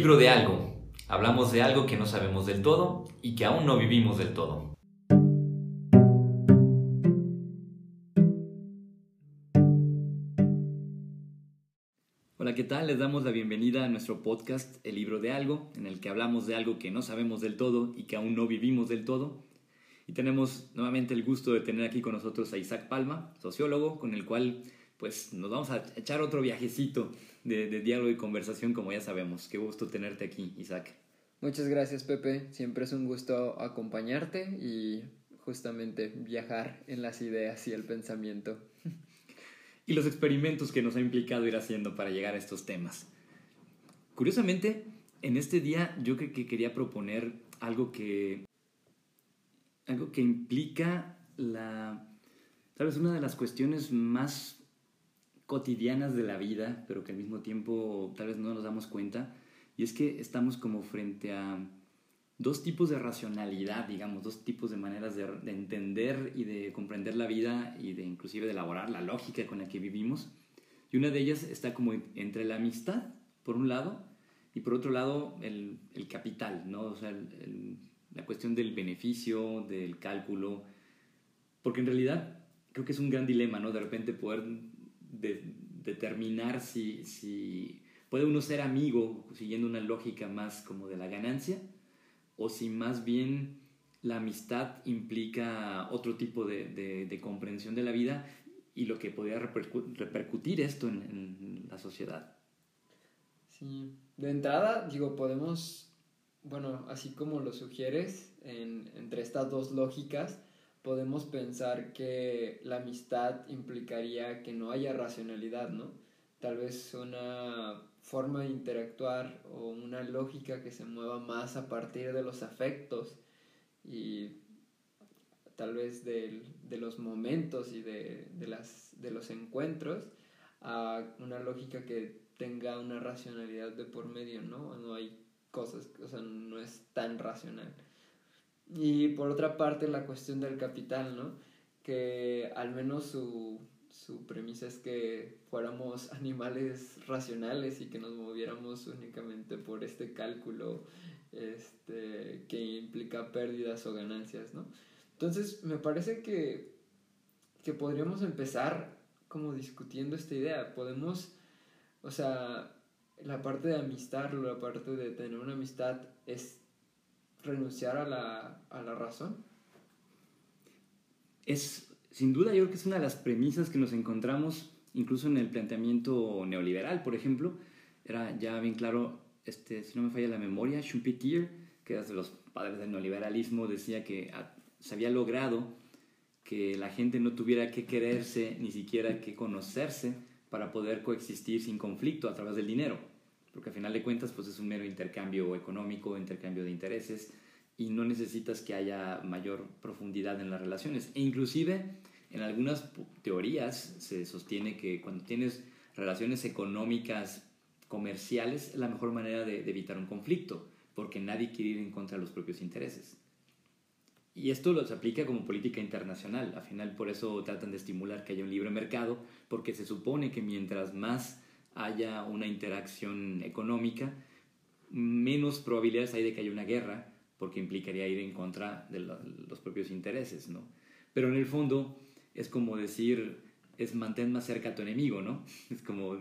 libro de algo. Hablamos de algo que no sabemos del todo y que aún no vivimos del todo. Hola, ¿qué tal? Les damos la bienvenida a nuestro podcast El libro de algo, en el que hablamos de algo que no sabemos del todo y que aún no vivimos del todo. Y tenemos nuevamente el gusto de tener aquí con nosotros a Isaac Palma, sociólogo, con el cual pues nos vamos a echar otro viajecito de, diálogo y conversación, como ya sabemos. Qué gusto tenerte aquí, Isaac. Muchas gracias, Pepe. Siempre es un gusto acompañarte y justamente viajar en las ideas y el pensamiento. Y los experimentos que nos ha implicado ir haciendo para llegar a estos temas. Curiosamente, en este día yo creo que quería proponer algo que algo que implica la tal vez una de las cuestiones más cotidianas de la vida, pero que al mismo tiempo tal vez no nos damos cuenta, y es que estamos como frente a dos tipos de racionalidad, digamos, dos tipos de maneras de, entender y de comprender la vida y de inclusive de elaborar la lógica con la que vivimos. Y una de ellas está como entre la amistad, por un lado, y por otro lado el, el capital, ¿no? O sea, la cuestión del beneficio, del cálculo, porque en realidad creo que es un gran dilema, ¿no? De repente poder de, determinar si, si puede uno ser amigo siguiendo una lógica más como de la ganancia o si más bien la amistad implica otro tipo de, de, comprensión de la vida y lo que podría repercutir esto en, la sociedad. Sí, de entrada, digo, podemos, bueno, así como lo sugieres, entre estas dos lógicas, podemos pensar que la amistad implicaría que no haya racionalidad, ¿no? Tal vez una forma de interactuar o una lógica que se mueva más a partir de los afectos y tal vez de, los momentos y de, las, de los encuentros a una lógica que tenga una racionalidad de por medio, ¿no? No hay cosas, o sea, no es tan racional. Y por otra parte, la cuestión del capital, ¿no? Que al menos su, su premisa es que fuéramos animales racionales y que nos moviéramos únicamente por este cálculo este, que implica pérdidas o ganancias, ¿no? Entonces, me parece que, que podríamos empezar como discutiendo esta idea. Podemos, o sea, la parte de amistad, la parte de tener una amistad es renunciar a la, a la razón? Es, sin duda, yo creo que es una de las premisas que nos encontramos incluso en el planteamiento neoliberal, por ejemplo. Era ya bien claro, este, si no me falla la memoria, Schumpeter, que era de los padres del neoliberalismo, decía que se había logrado que la gente no tuviera que quererse ni siquiera que conocerse para poder coexistir sin conflicto a través del dinero porque al final de cuentas pues es un mero intercambio económico, intercambio de intereses y no necesitas que haya mayor profundidad en las relaciones. E inclusive en algunas teorías se sostiene que cuando tienes relaciones económicas comerciales es la mejor manera de, de evitar un conflicto, porque nadie quiere ir en contra de los propios intereses. Y esto lo se aplica como política internacional. Al final por eso tratan de estimular que haya un libre mercado, porque se supone que mientras más haya una interacción económica, menos probabilidades hay de que haya una guerra, porque implicaría ir en contra de los propios intereses, ¿no? Pero en el fondo es como decir, es mantén más cerca a tu enemigo, ¿no? Es como,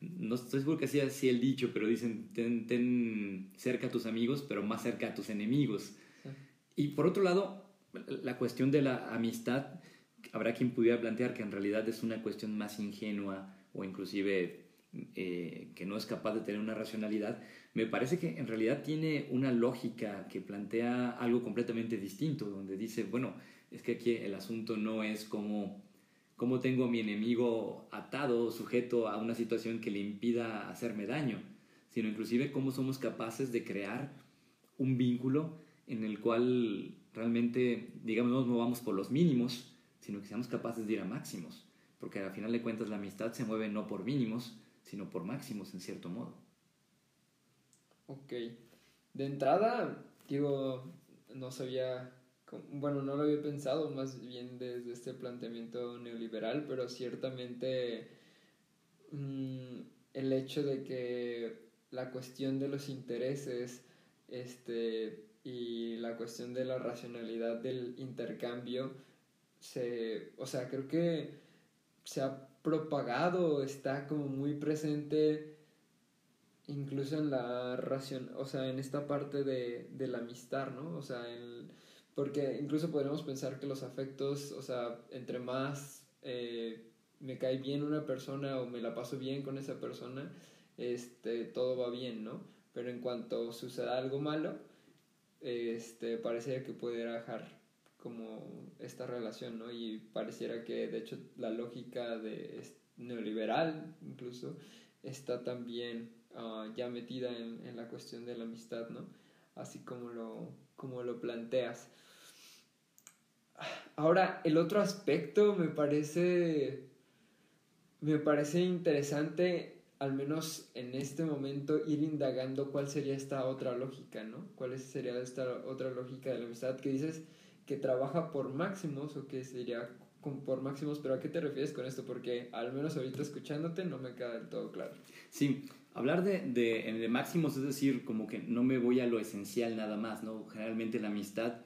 no estoy seguro que sea así el dicho, pero dicen, ten, cerca a tus amigos, pero más cerca a tus enemigos. Y por otro lado, la cuestión de la amistad, habrá quien pudiera plantear que en realidad es una cuestión más ingenua o inclusive eh, que no es capaz de tener una racionalidad, me parece que en realidad tiene una lógica que plantea algo completamente distinto, donde dice, bueno, es que aquí el asunto no es como cómo tengo a mi enemigo atado, sujeto a una situación que le impida hacerme daño, sino inclusive cómo somos capaces de crear un vínculo en el cual realmente, digamos, no nos movamos por los mínimos, sino que seamos capaces de ir a máximos, porque al final de cuentas la amistad se mueve no por mínimos, sino por máximos en cierto modo. Ok. De entrada, digo, no sabía, bueno, no lo había pensado más bien desde este planteamiento neoliberal, pero ciertamente mm, el hecho de que la cuestión de los intereses este, y la cuestión de la racionalidad del intercambio, se, o sea, creo que se ha propagado, está como muy presente incluso en la ración, o sea, en esta parte de, la amistad, ¿no? O sea, en, porque incluso podríamos pensar que los afectos, o sea, entre más eh, me cae bien una persona o me la paso bien con esa persona, este, todo va bien, ¿no? Pero en cuanto suceda algo malo, este, pareciera que pudiera dejar como esta relación, ¿no? Y pareciera que de hecho la lógica de neoliberal incluso está también uh, ya metida en, en, la cuestión de la amistad, ¿no? Así como lo, como lo planteas. Ahora, el otro aspecto me parece, me parece interesante al menos en este momento, ir indagando cuál sería esta otra lógica, ¿no? ¿Cuál sería esta otra lógica de la amistad que dices que trabaja por máximos o que sería por máximos, pero ¿a qué te refieres con esto? Porque al menos ahorita escuchándote no me queda del todo claro. Sí, hablar de, de, de máximos es decir, como que no me voy a lo esencial nada más, ¿no? Generalmente la amistad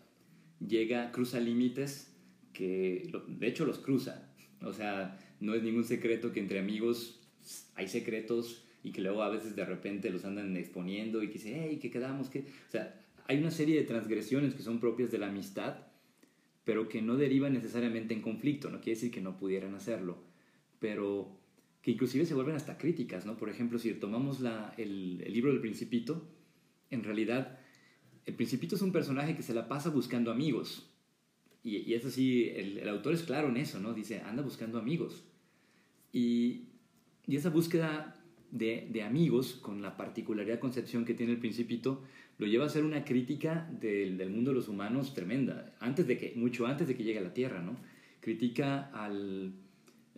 llega, cruza límites que, de hecho, los cruza. O sea, no es ningún secreto que entre amigos hay secretos y que luego a veces de repente los andan exponiendo y que dice, hey, ¿qué quedamos? ¿Qué? O sea, hay una serie de transgresiones que son propias de la amistad, pero que no derivan necesariamente en conflicto, no quiere decir que no pudieran hacerlo, pero que inclusive se vuelven hasta críticas, ¿no? Por ejemplo, si tomamos la, el, libro del Principito, en realidad el Principito es un personaje que se la pasa buscando amigos. Y, y eso sí, el, el, autor es claro en eso, ¿no? Dice, anda buscando amigos. Y, y esa búsqueda de, de, amigos, con la particularidad concepción que tiene el Principito, lo lleva a ser una crítica del, del, mundo de los humanos tremenda, antes de que, mucho antes de que llegue a la Tierra, ¿no? Critica al,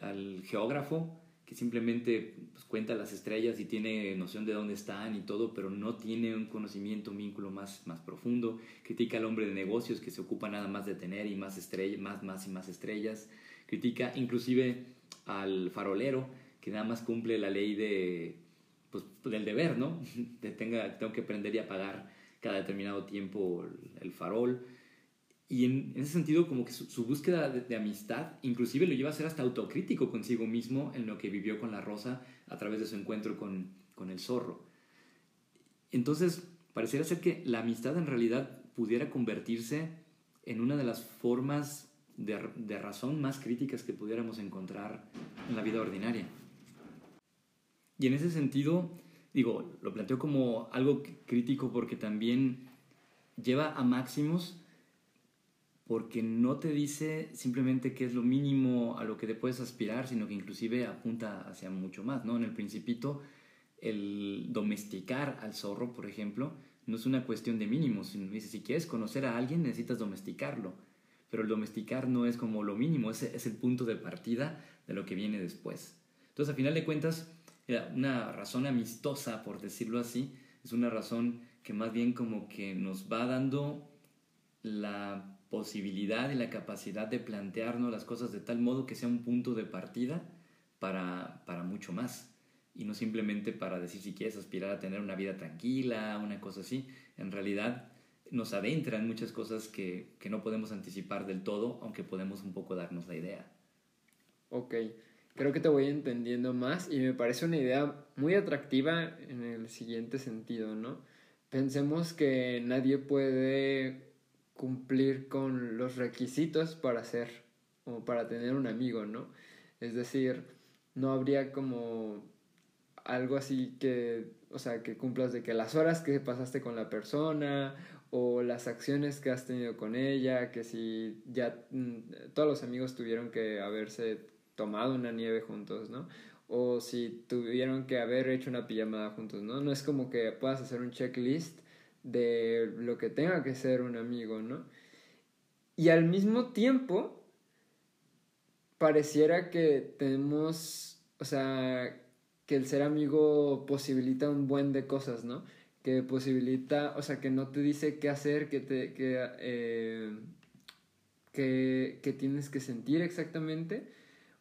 al geógrafo que simplemente pues, cuenta las estrellas y tiene noción de dónde están y todo, pero no tiene un conocimiento, un vínculo más, más profundo. Critica al hombre de negocios que se ocupa nada más de tener y más estrellas, más, más y más estrellas. Critica inclusive al farolero que nada más cumple la ley de, pues, del deber, ¿no? Tenga, tengo que aprender y apagar cada determinado tiempo el farol. Y en, en, ese sentido, como que su, su búsqueda de, de, amistad, inclusive lo lleva a ser hasta autocrítico consigo mismo en lo que vivió con la rosa a través de su encuentro con, con el zorro. Entonces, pareciera ser que la amistad en realidad pudiera convertirse en una de las formas de, de razón más críticas que pudiéramos encontrar en la vida ordinaria. Y en ese sentido, digo, lo planteo como algo crítico porque también lleva a máximos porque no te dice simplemente que es lo mínimo a lo que te puedes aspirar, sino que inclusive apunta hacia mucho más, ¿no? En el principito, el domesticar al zorro, por ejemplo, no es una cuestión de mínimos, sino dice, si quieres conocer a alguien, necesitas domesticarlo, pero el domesticar no es como lo mínimo, ese es el punto de partida de lo que viene después. Entonces, a final de cuentas, una razón amistosa, por decirlo así, es una razón que más bien como que nos va dando la posibilidad y la capacidad de plantearnos las cosas de tal modo que sea un punto de partida para, para mucho más. Y no simplemente para decir si quieres aspirar a tener una vida tranquila, una cosa así. En realidad nos adentra en muchas cosas que, que no podemos anticipar del todo, aunque podemos un poco darnos la idea. Ok, creo que te voy entendiendo más y me parece una idea muy atractiva en el siguiente sentido, ¿no? Pensemos que nadie puede cumplir con los requisitos para ser o para tener un amigo, ¿no? Es decir, no habría como algo así que, o sea, que cumplas de que las horas que pasaste con la persona o las acciones que has tenido con ella, que si ya mm, todos los amigos tuvieron que haberse tomado una nieve juntos, ¿no? O si tuvieron que haber hecho una pijamada juntos, ¿no? No es como que puedas hacer un checklist de lo que tenga que ser un amigo, ¿no? Y al mismo tiempo, pareciera que tenemos, o sea, que el ser amigo posibilita un buen de cosas, ¿no? Que posibilita, o sea, que no te dice qué hacer, que te, que, eh, que, que, tienes que sentir exactamente,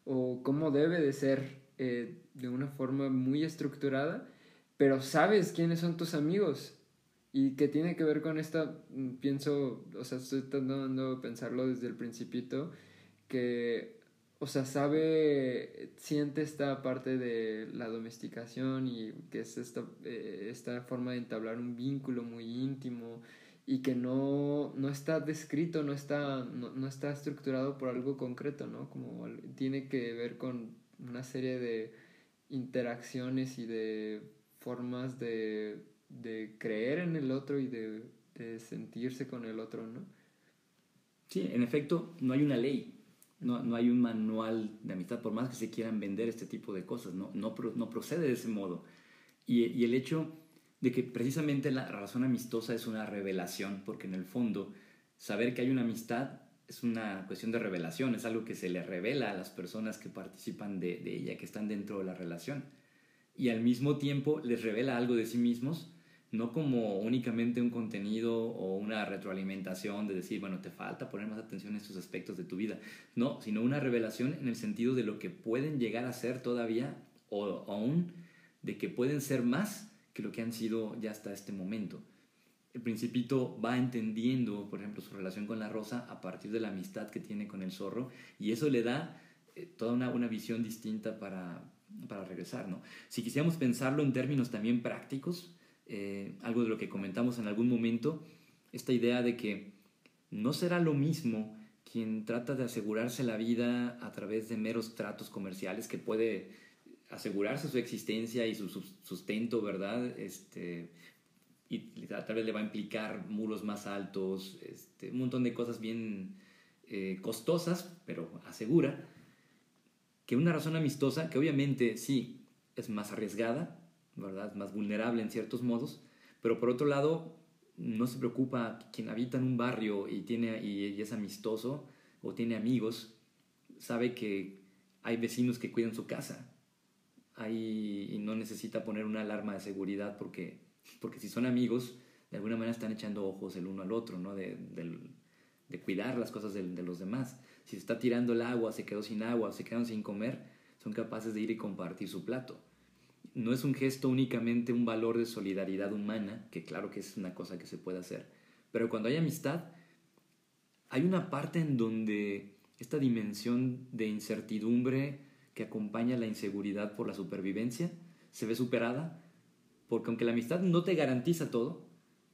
o cómo debe de ser eh, de una forma muy estructurada, pero sabes quiénes son tus amigos. Y que tiene que ver con esta, mm, pienso, o sea, estoy tratando de pensarlo desde el principito, que, o sea, sabe, siente esta parte de la domesticación y que es esta, eh, esta forma de entablar un vínculo muy íntimo y que no, no está descrito, no está, no, no está estructurado por algo concreto, ¿no? Como tiene que ver con una serie de interacciones y de formas de, de creer en el otro y de, de, sentirse con el otro, ¿no? Sí, en efecto, no hay una ley, no, no, hay un manual de amistad, por más que se quieran vender este tipo de cosas, no, no, no procede de ese modo. Y, y, el hecho de que precisamente la razón amistosa es una revelación, porque en el fondo saber que hay una amistad es una cuestión de revelación, es algo que se le revela a las personas que participan de, ella, que están dentro de la relación. Y al mismo tiempo les revela algo de sí mismos, no como únicamente un contenido o una retroalimentación de decir, bueno, te falta poner más atención a estos aspectos de tu vida, no, sino una revelación en el sentido de lo que pueden llegar a ser todavía o aún de que pueden ser más que lo que han sido ya hasta este momento. El principito va entendiendo, por ejemplo, su relación con la rosa a partir de la amistad que tiene con el zorro y eso le da eh, toda una, una visión distinta para, para regresar, ¿no? Si quisiéramos pensarlo en términos también prácticos, eh, algo de lo que comentamos en algún momento, esta idea de que no será lo mismo quien trata de asegurarse la vida a través de meros tratos comerciales que puede asegurarse su existencia y su sustento, ¿verdad? Este, y tal vez le va a implicar muros más altos, este, un montón de cosas bien eh, costosas, pero asegura que una razón amistosa, que obviamente sí es más arriesgada, ¿verdad? Más vulnerable en ciertos modos, pero por otro lado, no se preocupa quien habita en un barrio y, tiene, y, es amistoso o tiene amigos, sabe que hay vecinos que cuidan su casa hay, y no necesita poner una alarma de seguridad porque, porque si son amigos, de alguna manera están echando ojos el uno al otro, ¿no? De, de cuidar las cosas de, de los demás si se está tirando el agua, se quedó sin agua, se quedaron sin comer, son capaces de ir y compartir su plato. No es un gesto únicamente un valor de solidaridad humana, que claro que es una cosa que se puede hacer, pero cuando hay amistad, hay una parte en donde esta dimensión de incertidumbre que acompaña la inseguridad por la supervivencia se ve superada, porque aunque la amistad no te garantiza todo,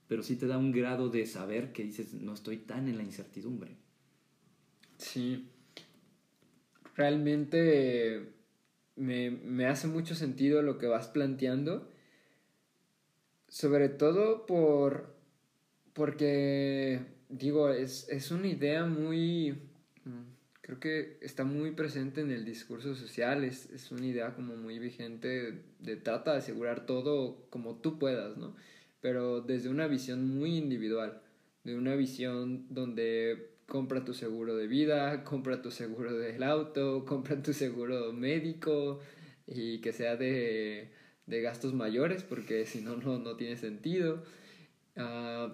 pero sí te da un grado de saber que dices, no estoy tan en la incertidumbre. Sí. Realmente me, hace mucho sentido lo que vas planteando. Sobre todo por. porque. digo, es, una idea muy. Creo que está muy presente en el discurso social. Es, es una idea como muy vigente de trata de asegurar todo como tú puedas, ¿no? Pero desde una visión muy individual. De una visión donde compra tu seguro de vida, compra tu seguro del auto, compra tu seguro médico y que sea de, de gastos mayores porque si no, no tiene sentido. Uh,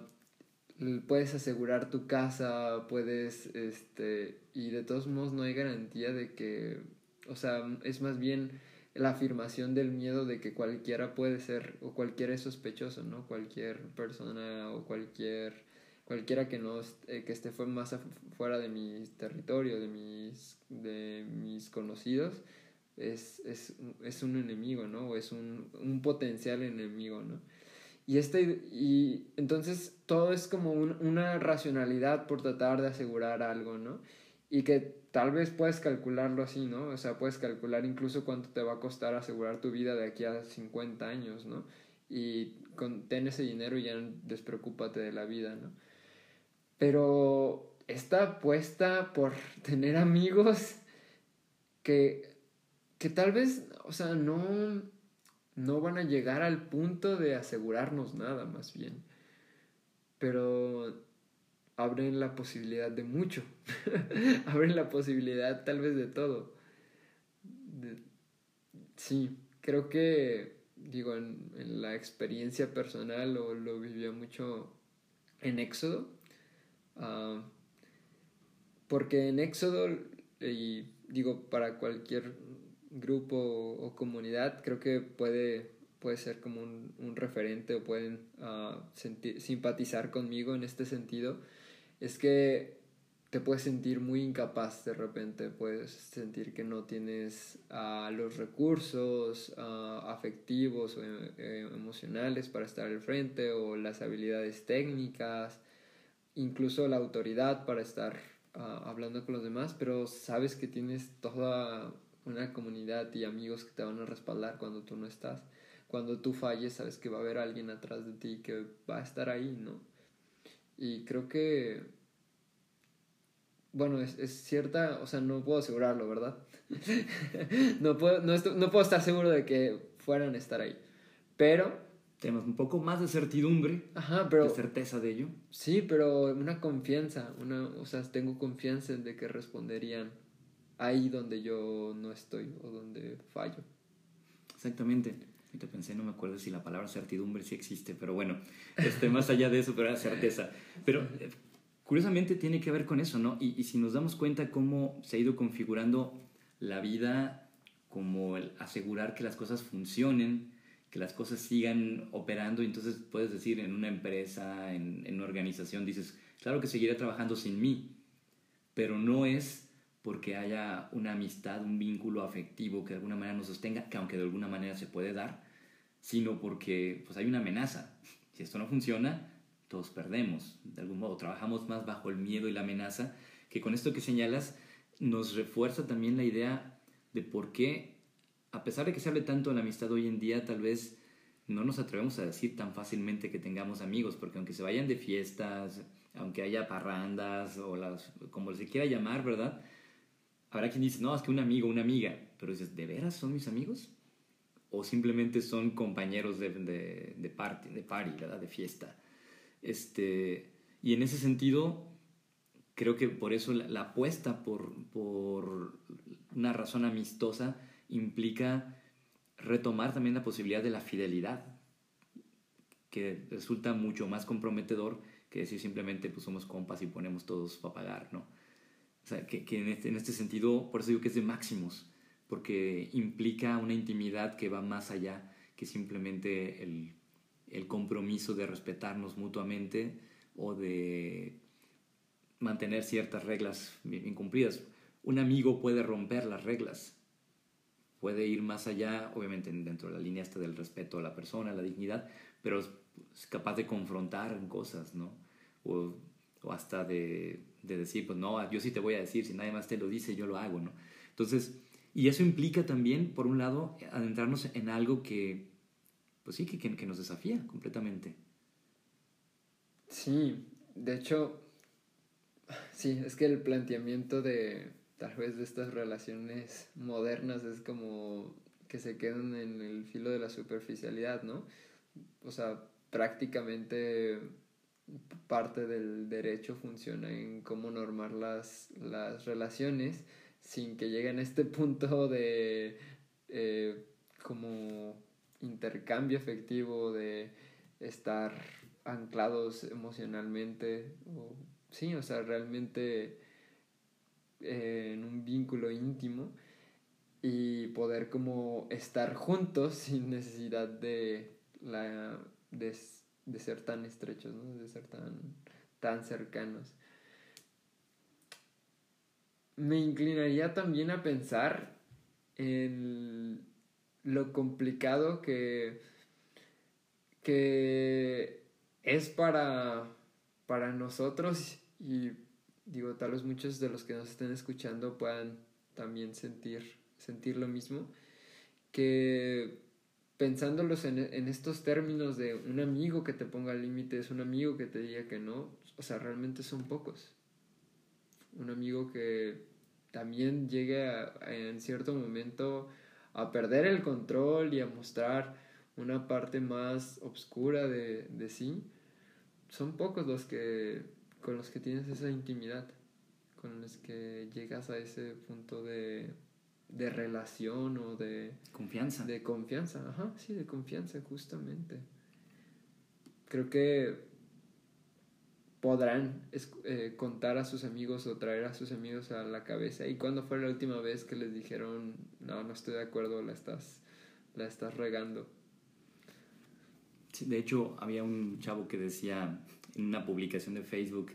puedes asegurar tu casa, puedes, este, y de todos modos no hay garantía de que, o sea, es más bien la afirmación del miedo de que cualquiera puede ser, o cualquiera es sospechoso, ¿no? Cualquier persona o cualquier cualquiera que no eh, que esté más fuera de mi territorio, de mis, de mis conocidos, es, es, es un enemigo, ¿no? O es un, un, potencial enemigo, ¿no? Y, este, y entonces todo es como una racionalidad por tratar de asegurar algo, ¿no? Y que tal vez puedes calcularlo así, ¿no? O sea, puedes calcular incluso cuánto te va a costar asegurar tu vida de aquí a 50 años, ¿no? Y con, ten ese dinero y ya despreocúpate de la vida, ¿no? Pero esta apuesta por tener amigos que, que tal vez, o sea, no, no van a llegar al punto de asegurarnos nada, más bien. Pero abren la posibilidad de mucho. abren la posibilidad tal vez de todo. sí, creo que, digo, en, la experiencia personal lo, lo vivía mucho en Éxodo Ah, porque en Éxodo, y digo, para cualquier grupo o comunidad, creo que puede puede ser como un, un referente o pueden ah, sentir, simpatizar conmigo en este sentido, es que te puedes sentir muy incapaz de repente, puedes sentir que no tienes uh, los recursos uh, afectivos o eh, emocionales para estar al frente o las habilidades técnicas, incluso la autoridad para estar uh, hablando con los demás, pero sabes que tienes toda una comunidad y amigos que te van a respaldar cuando tú no estás. Cuando tú falles, sabes que va a haber alguien atrás de ti que va a estar ahí, ¿no? Y creo que bueno, es, es, cierta, o sea, no puedo asegurarlo, ¿verdad? no, puedo, no, no, puedo estar seguro de que fueran a estar ahí. Pero... Tenemos un poco más de certidumbre, Ajá, pero, de certeza de ello. Sí, pero una confianza, una, o sea, tengo confianza en de que responderían ahí donde yo no estoy o donde fallo. Exactamente. te pensé, no me acuerdo si la palabra certidumbre sí existe, pero bueno, este, más allá de eso, pero era certeza. Pero curiosamente tiene que ver con eso, ¿no? Y, si nos damos cuenta cómo se ha ido configurando la vida, como el asegurar que las cosas funcionen, que las cosas sigan operando, entonces puedes decir en una empresa, en, en una organización, dices, claro que seguiré trabajando sin mí, pero no es porque haya una amistad, un vínculo afectivo que de alguna manera nos sostenga, que aunque de alguna manera se puede dar, sino porque pues hay una amenaza. Si esto no funciona, todos perdemos, de algún modo, trabajamos más bajo el miedo y la amenaza, que con esto que señalas nos refuerza también la idea de por qué, a pesar de que se hable tanto de la amistad hoy en día, tal vez no nos atrevemos a decir tan fácilmente que tengamos amigos, porque aunque se vayan de fiestas, aunque haya parrandas o las, como se quiera llamar, ¿verdad? Habrá quien dice, no, es que un amigo, una amiga, pero dices, ¿de veras son mis amigos? O simplemente son compañeros de, de, de party, de party, ¿verdad? De fiesta. Este, y en ese sentido, creo que por eso la, apuesta por, por, una razón amistosa implica retomar también la posibilidad de la fidelidad, que resulta mucho más comprometedor que decir simplemente pues somos compas y ponemos todos para pagar, ¿no? O sea, que, que en, este, en este sentido, por eso digo que es de máximos, porque implica una intimidad que va más allá que simplemente el el compromiso de respetarnos mutuamente o de mantener ciertas reglas incumplidas. Un amigo puede romper las reglas, puede ir más allá, obviamente dentro de la línea esta del respeto a la persona, a la dignidad, pero es capaz de confrontar cosas, ¿no? O, o hasta de, de, decir, pues no, yo sí te voy a decir, si nadie más te lo dice, yo lo hago, ¿no? Entonces, y eso implica también, por un lado, adentrarnos en algo que pues sí, que, que, nos desafía completamente. Sí, de hecho, sí, es que el planteamiento de tal vez de estas relaciones modernas es como que se quedan en el filo de la superficialidad, ¿no? O sea, prácticamente parte del derecho funciona en cómo normar las, las relaciones sin que lleguen a este punto de eh, como intercambio efectivo, de estar anclados emocionalmente, o, sí, o sea, realmente eh, en un vínculo íntimo y poder como estar juntos sin necesidad de, la, de, ser tan estrechos, de ser tan, tan cercanos. Me inclinaría también a pensar en lo complicado que, que es para, para nosotros y digo, tal vez muchos de los que nos estén escuchando puedan también sentir, sentir lo mismo, que pensándolos en, en estos términos de un amigo que te ponga límites, un amigo que te diga que no, o sea, realmente son pocos. Un amigo que también llegue en cierto momento a perder el control y a mostrar una parte más oscura de, de sí, son pocos los que con los que tienes esa intimidad, con los que llegas a ese punto de, de relación o de confianza. De confianza, ajá, sí, de confianza justamente. Creo que podrán eh, contar a sus amigos o traer a sus amigos a la cabeza. ¿Y cuándo fue la última vez que les dijeron, no, no estoy de acuerdo, la estás, la estás regando? de hecho, había un chavo que decía en una publicación de Facebook,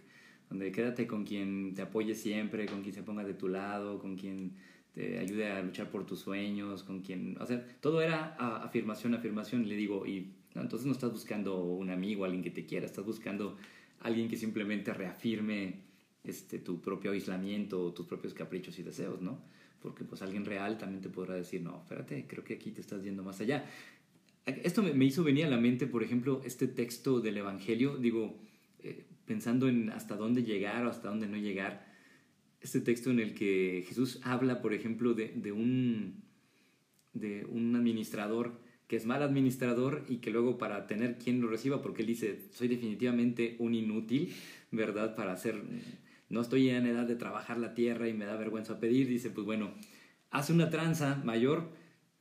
donde quédate con quien te apoye siempre, con quien se ponga de tu lado, con quien te ayude a luchar por tus sueños, con quien, o sea, todo era afirmación, afirmación, y le digo, y entonces no estás buscando un amigo, alguien que te quiera, estás buscando alguien que simplemente reafirme este, tu propio aislamiento, tus propios caprichos y deseos, ¿no? Porque pues alguien real también te podrá decir, no, espérate, creo que aquí te estás yendo más allá. Esto me, hizo venir a la mente, por ejemplo, este texto del Evangelio, digo, eh, pensando en hasta dónde llegar o hasta dónde no llegar, este texto en el que Jesús habla, por ejemplo, de, de un, de un administrador que es mal administrador y que luego para tener quien lo reciba, porque él dice, soy definitivamente un inútil, ¿verdad? Para hacer, no estoy en edad de trabajar la tierra y me da vergüenza pedir, dice, pues bueno, hace una tranza mayor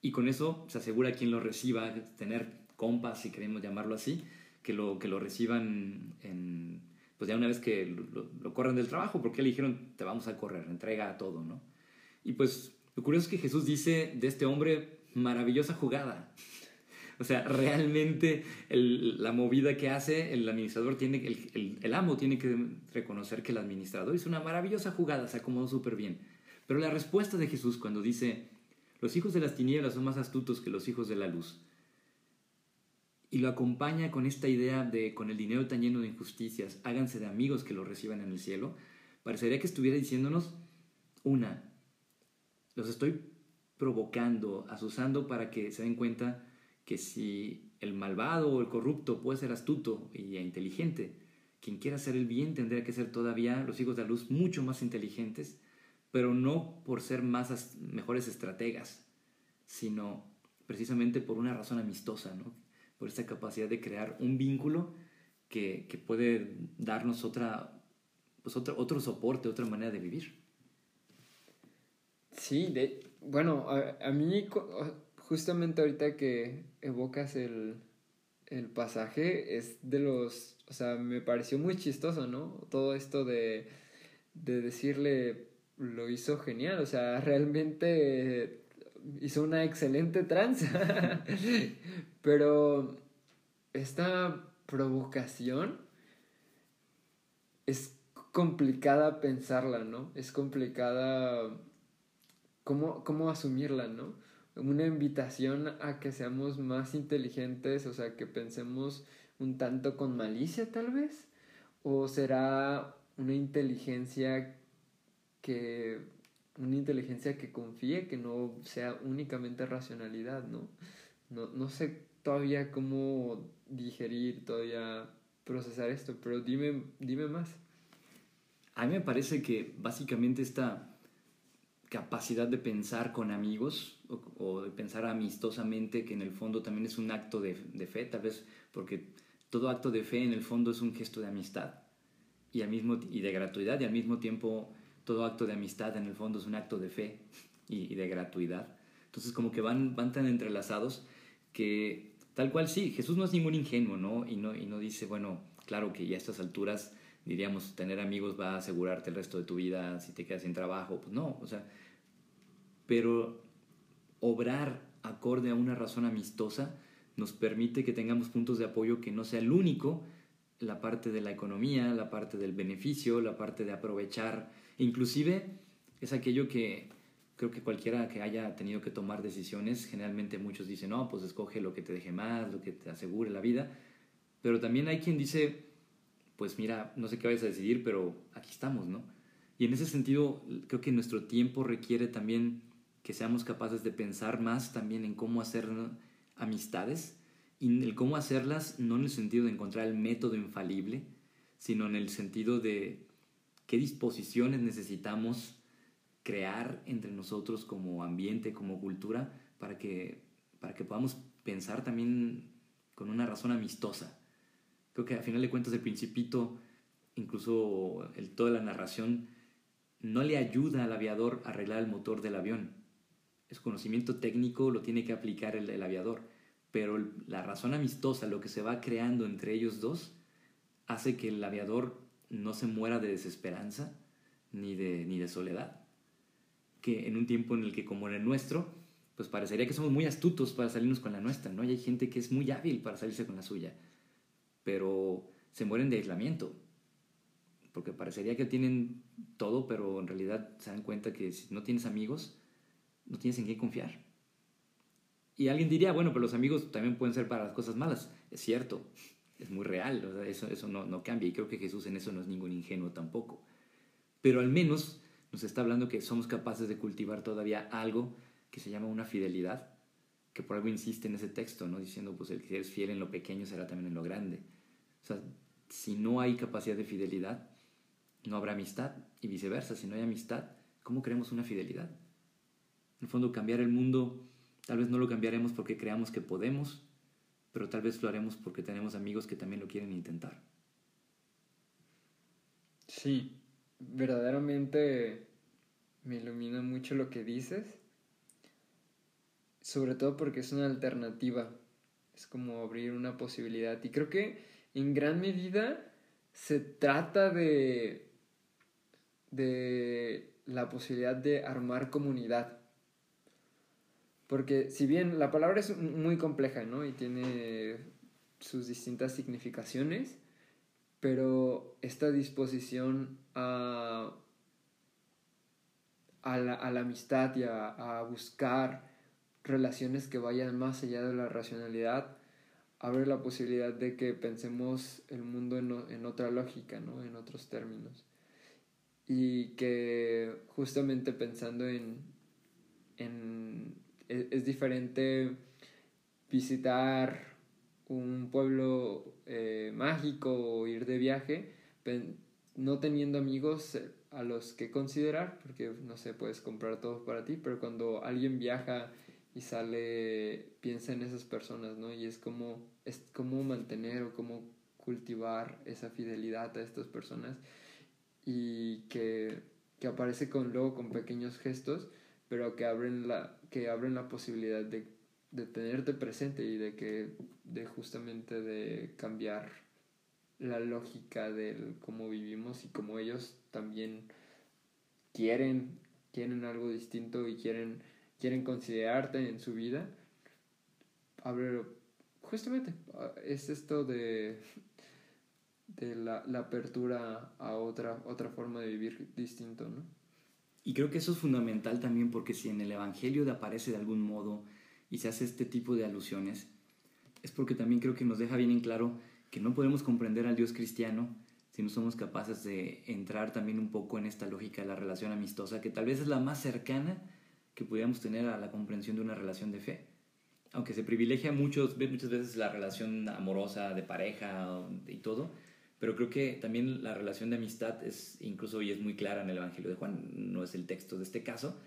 y con eso se asegura quien lo reciba, tener compas, si queremos llamarlo así, que lo, que lo reciban en, pues ya una vez que lo, corren del trabajo, porque le dijeron, te vamos a correr, entrega todo, ¿no? Y pues lo curioso es que Jesús dice de este hombre, maravillosa jugada. O sea, realmente la movida que hace el administrador tiene, el, el, amo tiene que reconocer que el administrador hizo una maravillosa jugada, se acomodó súper bien. Pero la respuesta de Jesús cuando dice, los hijos de las tinieblas son más astutos que los hijos de la luz, y lo acompaña con esta idea de, con el dinero tan lleno de injusticias, háganse de amigos que lo reciban en el cielo, parecería que estuviera diciéndonos, una, los estoy provocando, asusando para que se den cuenta que si el malvado o el corrupto puede ser astuto y inteligente, quien quiera hacer el bien tendría que ser todavía los hijos de la luz mucho más inteligentes, pero no por ser más mejores estrategas, sino precisamente por una razón amistosa, ¿no? Por esa capacidad de crear un vínculo que, que puede darnos otra, pues otro, otro soporte, otra manera de vivir. Sí, de, bueno, a, a mí justamente ahorita que evocas el, pasaje, es de los, o sea, me pareció muy chistoso, ¿no? Todo esto de, de decirle, lo hizo genial, o sea, realmente hizo una excelente tranza. Pero esta provocación es complicada pensarla, ¿no? Es complicada cómo, cómo asumirla, ¿no? una invitación a que seamos más inteligentes, o sea, que pensemos un tanto con malicia tal vez, o será una inteligencia que una inteligencia que confíe, que no sea únicamente racionalidad, ¿no? No, no sé todavía cómo digerir, todavía procesar esto, pero dime, dime más. A mí me parece que básicamente esta capacidad de pensar con amigos o, de pensar amistosamente, que en el fondo también es un acto de, de, fe, tal vez porque todo acto de fe en el fondo es un gesto de amistad y, al mismo, y de gratuidad y al mismo tiempo todo acto de amistad en el fondo es un acto de fe y, de gratuidad. Entonces como que van, van tan entrelazados que tal cual sí, Jesús no es ningún ingenuo, ¿no? Y, no, y no dice, bueno, claro que ya a estas alturas diríamos, tener amigos va a asegurarte el resto de tu vida si te quedas sin trabajo. Pues no, o sea, pero obrar acorde a una razón amistosa nos permite que tengamos puntos de apoyo que no sea el único, la parte de la economía, la parte del beneficio, la parte de aprovechar, inclusive es aquello que creo que cualquiera que haya tenido que tomar decisiones, generalmente muchos dicen, no, pues escoge lo que te deje más, lo que te asegure la vida, pero también hay quien dice, pues mira, no sé qué vayas a decidir, pero aquí estamos, ¿no? Y en ese sentido, creo que nuestro tiempo requiere también que seamos capaces de pensar más también en cómo hacer amistades y el cómo hacerlas no en el sentido de encontrar el método infalible, sino en el sentido de qué disposiciones necesitamos crear entre nosotros como ambiente, como cultura, para que, para que podamos pensar también con una razón amistosa Creo que al final de cuentas el principito, incluso el, toda la narración, no le ayuda al aviador a arreglar el motor del avión. Es conocimiento técnico, lo tiene que aplicar el, aviador. Pero la razón amistosa, lo que se va creando entre ellos dos, hace que el aviador no se muera de desesperanza ni de, ni de soledad. Que en un tiempo en el que como en el nuestro, pues parecería que somos muy astutos para salirnos con la nuestra, ¿no? Y hay gente que es muy hábil para salirse con la suya, pero se mueren de aislamiento, porque parecería que tienen todo, pero en realidad se dan cuenta que si no tienes amigos, no tienes en qué confiar. Y alguien diría, bueno, pero los amigos también pueden ser para las cosas malas. Es cierto, es muy real, eso, eso no, no cambia y creo que Jesús en eso no es ningún ingenuo tampoco. Pero al menos nos está hablando que somos capaces de cultivar todavía algo que se llama una fidelidad, que por algo insiste en ese texto, ¿no? Diciendo, pues el que es fiel en lo pequeño será también en lo grande. O sea, si no hay capacidad de fidelidad, no habrá amistad y viceversa. Si no hay amistad, ¿cómo creemos una fidelidad? En el fondo, cambiar el mundo, tal vez no lo cambiaremos porque creamos que podemos, pero tal vez lo haremos porque tenemos amigos que también lo quieren intentar. Sí, verdaderamente me ilumina mucho lo que dices, sobre todo porque es una alternativa, es como abrir una posibilidad y creo que en gran medida se trata de de la posibilidad de armar comunidad. Porque si bien la palabra es muy compleja, ¿no? Y tiene sus distintas significaciones, pero esta disposición a, a, la, amistad y a, buscar relaciones que vayan más allá de la racionalidad abre la posibilidad de que pensemos el mundo en, otra lógica, ¿no? En otros términos y que justamente pensando en, en es, diferente visitar un pueblo eh, mágico o ir de viaje no teniendo amigos eh, a los que considerar porque no sé puedes comprar todo para ti pero cuando alguien viaja y sale piensa en esas personas no y es como es como mantener o como cultivar esa fidelidad a estas personas y que, que aparece con, luego con pequeños gestos, pero que abren la, que abren la posibilidad de, de tenerte presente y de que de justamente de cambiar la lógica de cómo vivimos y cómo ellos también quieren quieren algo distinto y quieren quieren considerarte en su vida abre justamente es esto de de la, la, apertura a otra, otra forma de vivir distinto, ¿no? Y creo que eso es fundamental también porque si en el Evangelio aparece de algún modo y se hace este tipo de alusiones, es porque también creo que nos deja bien en claro que no podemos comprender al Dios cristiano si no somos capaces de entrar también un poco en esta lógica de la relación amistosa, que tal vez es la más cercana que pudiéramos tener a la comprensión de una relación de fe. Aunque se privilegia muchos, muchas veces la relación amorosa de pareja y todo, pero creo que también la relación de amistad es, incluso hoy es muy clara en el Evangelio de Juan, no es el texto de este caso,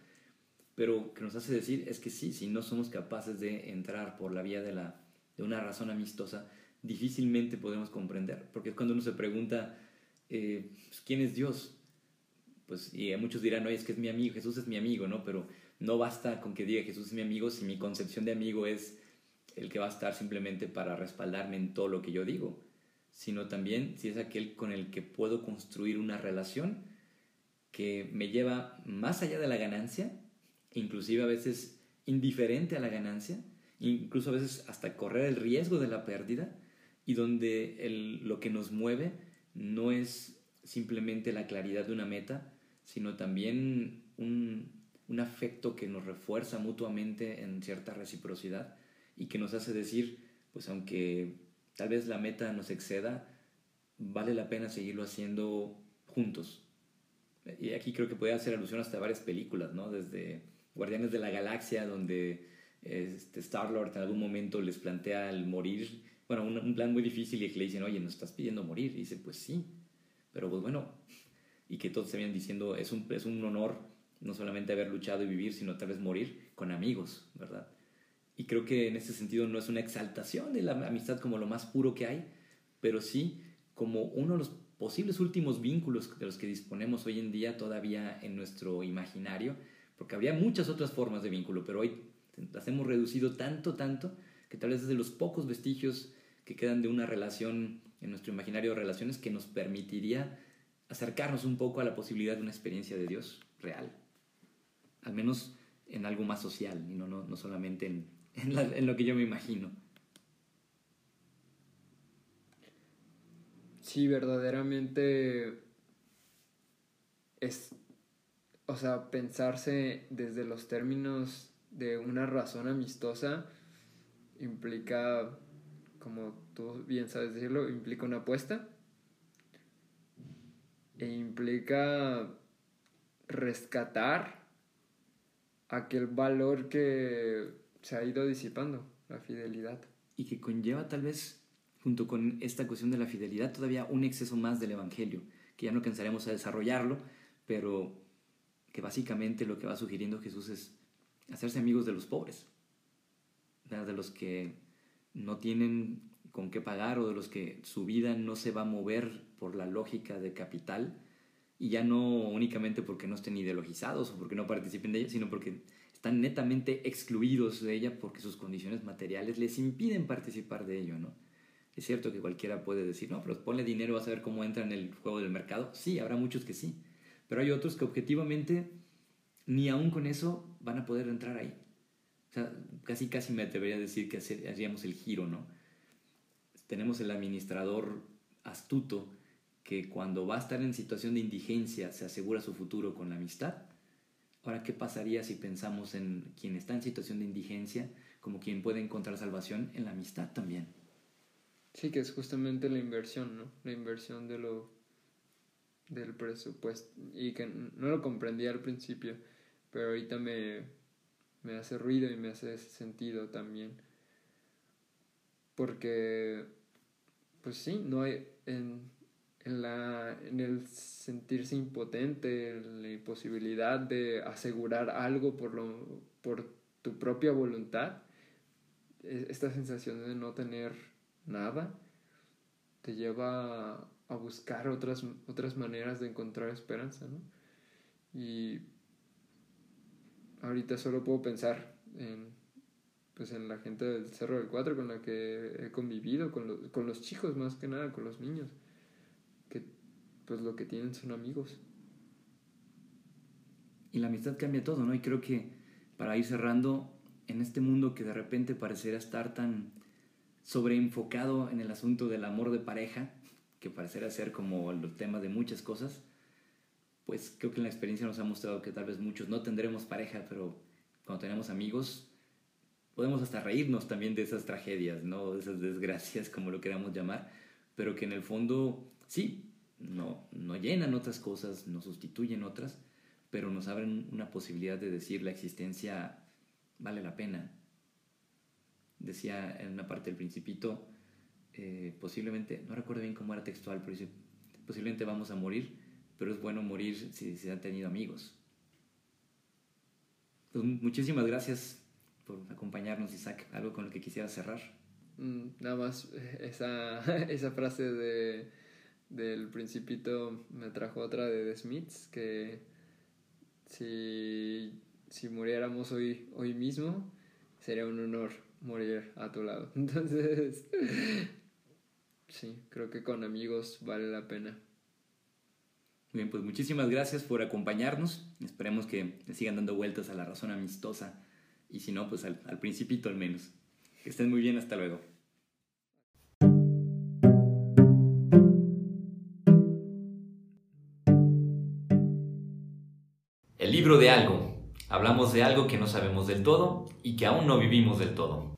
pero que nos hace decir es que sí, si no somos capaces de entrar por la vía de, la, de una razón amistosa, difícilmente podemos comprender, porque es cuando uno se pregunta, eh, pues, ¿quién es Dios? Pues, y muchos dirán, no, es que es mi amigo, Jesús es mi amigo, ¿no? Pero no basta con que diga Jesús es mi amigo si mi concepción de amigo es el que va a estar simplemente para respaldarme en todo lo que yo digo sino también si es aquel con el que puedo construir una relación que me lleva más allá de la ganancia, inclusive a veces indiferente a la ganancia, incluso a veces hasta correr el riesgo de la pérdida, y donde el, lo que nos mueve no es simplemente la claridad de una meta, sino también un, un afecto que nos refuerza mutuamente en cierta reciprocidad y que nos hace decir, pues aunque tal vez la meta nos exceda, vale la pena seguirlo haciendo juntos. Y aquí creo que puede hacer alusión hasta varias películas, ¿no? Desde Guardianes de la Galaxia, donde este Star-Lord en algún momento les plantea el morir, bueno, un, plan muy difícil y que le dicen, oye, nos estás pidiendo morir. Y dice, pues sí, pero pues bueno, y que todos se vienen diciendo, es un, es un honor no solamente haber luchado y vivir, sino tal vez morir con amigos, ¿verdad? Y creo que en ese sentido no es una exaltación de la amistad como lo más puro que hay, pero sí como uno de los posibles últimos vínculos de los que disponemos hoy en día todavía en nuestro imaginario, porque habría muchas otras formas de vínculo, pero hoy las hemos reducido tanto, tanto, que tal vez es de los pocos vestigios que quedan de una relación en nuestro imaginario de relaciones que nos permitiría acercarnos un poco a la posibilidad de una experiencia de Dios real. Al menos en algo más social y no, no, no solamente en, en, lo que yo me imagino. Sí, verdaderamente es, o sea, pensarse desde los términos de una razón amistosa implica, como tú bien sabes decirlo, implica una apuesta e implica rescatar aquel valor que se ha ido disipando, la fidelidad. Y que conlleva tal vez, junto con esta cuestión de la fidelidad, todavía un exceso más del Evangelio, que ya no alcanzaremos a desarrollarlo, pero que básicamente lo que va sugiriendo Jesús es hacerse amigos de los pobres, de los que no tienen con qué pagar o de los que su vida no se va a mover por la lógica de capital, y ya no únicamente porque no estén ideologizados o porque no participen de ella, sino porque están netamente excluidos de ella porque sus condiciones materiales les impiden participar de ello, ¿no? Es cierto que cualquiera puede decir, no, pero ponle dinero, vas a ver cómo entra en el juego del mercado. Sí, habrá muchos que sí, pero hay otros que objetivamente ni aún con eso van a poder entrar ahí. O sea, casi casi me atrevería a decir que haríamos el giro, ¿no? Tenemos el administrador astuto que cuando va a estar en situación de indigencia se asegura su futuro con la amistad. Ahora, ¿qué pasaría si pensamos en quien está en situación de indigencia como quien puede encontrar salvación en la amistad también? Sí, que es justamente la inversión, ¿no? La inversión de lo del presupuesto y que no lo comprendía al principio, pero ahorita me, me hace ruido y me hace sentido también. Porque, pues sí, no hay, en, en, la, en el sentirse impotente, en la imposibilidad de asegurar algo por, lo, por tu propia voluntad, e, esta sensación de no tener nada te lleva a buscar otras, otras maneras de encontrar esperanza, ¿no? Y ahorita solo puedo pensar en, pues en la gente del Cerro del Cuatro con la que he convivido, con, con los chicos más que nada, con los niños pues lo que tienen son amigos. Y la amistad cambia todo, ¿no? Y creo que para ir cerrando, en este mundo que de repente pareciera estar tan sobreenfocado en el asunto del amor de pareja, que pareciera ser como el tema de muchas cosas, pues creo que la experiencia nos ha mostrado que tal vez muchos no tendremos pareja, pero cuando tenemos amigos, podemos hasta reírnos también de esas tragedias, ¿no? De esas desgracias, como lo queramos llamar, pero que en el fondo, sí, no, no llenan otras cosas, no sustituyen otras, pero nos abren una posibilidad de decir la existencia vale la pena. Decía en una parte del principito, eh, posiblemente, no recuerdo bien cómo era textual, pero dice, posiblemente vamos a morir, pero es bueno morir si se han tenido amigos. Pues, muchísimas gracias por acompañarnos, Isaac. ¿Algo con lo que quisiera cerrar? Mm, nada más esa, esa frase de del Principito me trajo otra de The Smiths, que si, si muriéramos hoy, hoy mismo, sería un honor morir a tu lado. Entonces, sí, creo que con amigos vale la pena. Bien, pues muchísimas gracias por acompañarnos. Esperemos que sigan dando vueltas a la razón amistosa y si no, pues al, al principito al menos. Que estén muy bien, hasta luego. Libro de algo. Hablamos de algo que no sabemos del todo y que aún no vivimos del todo.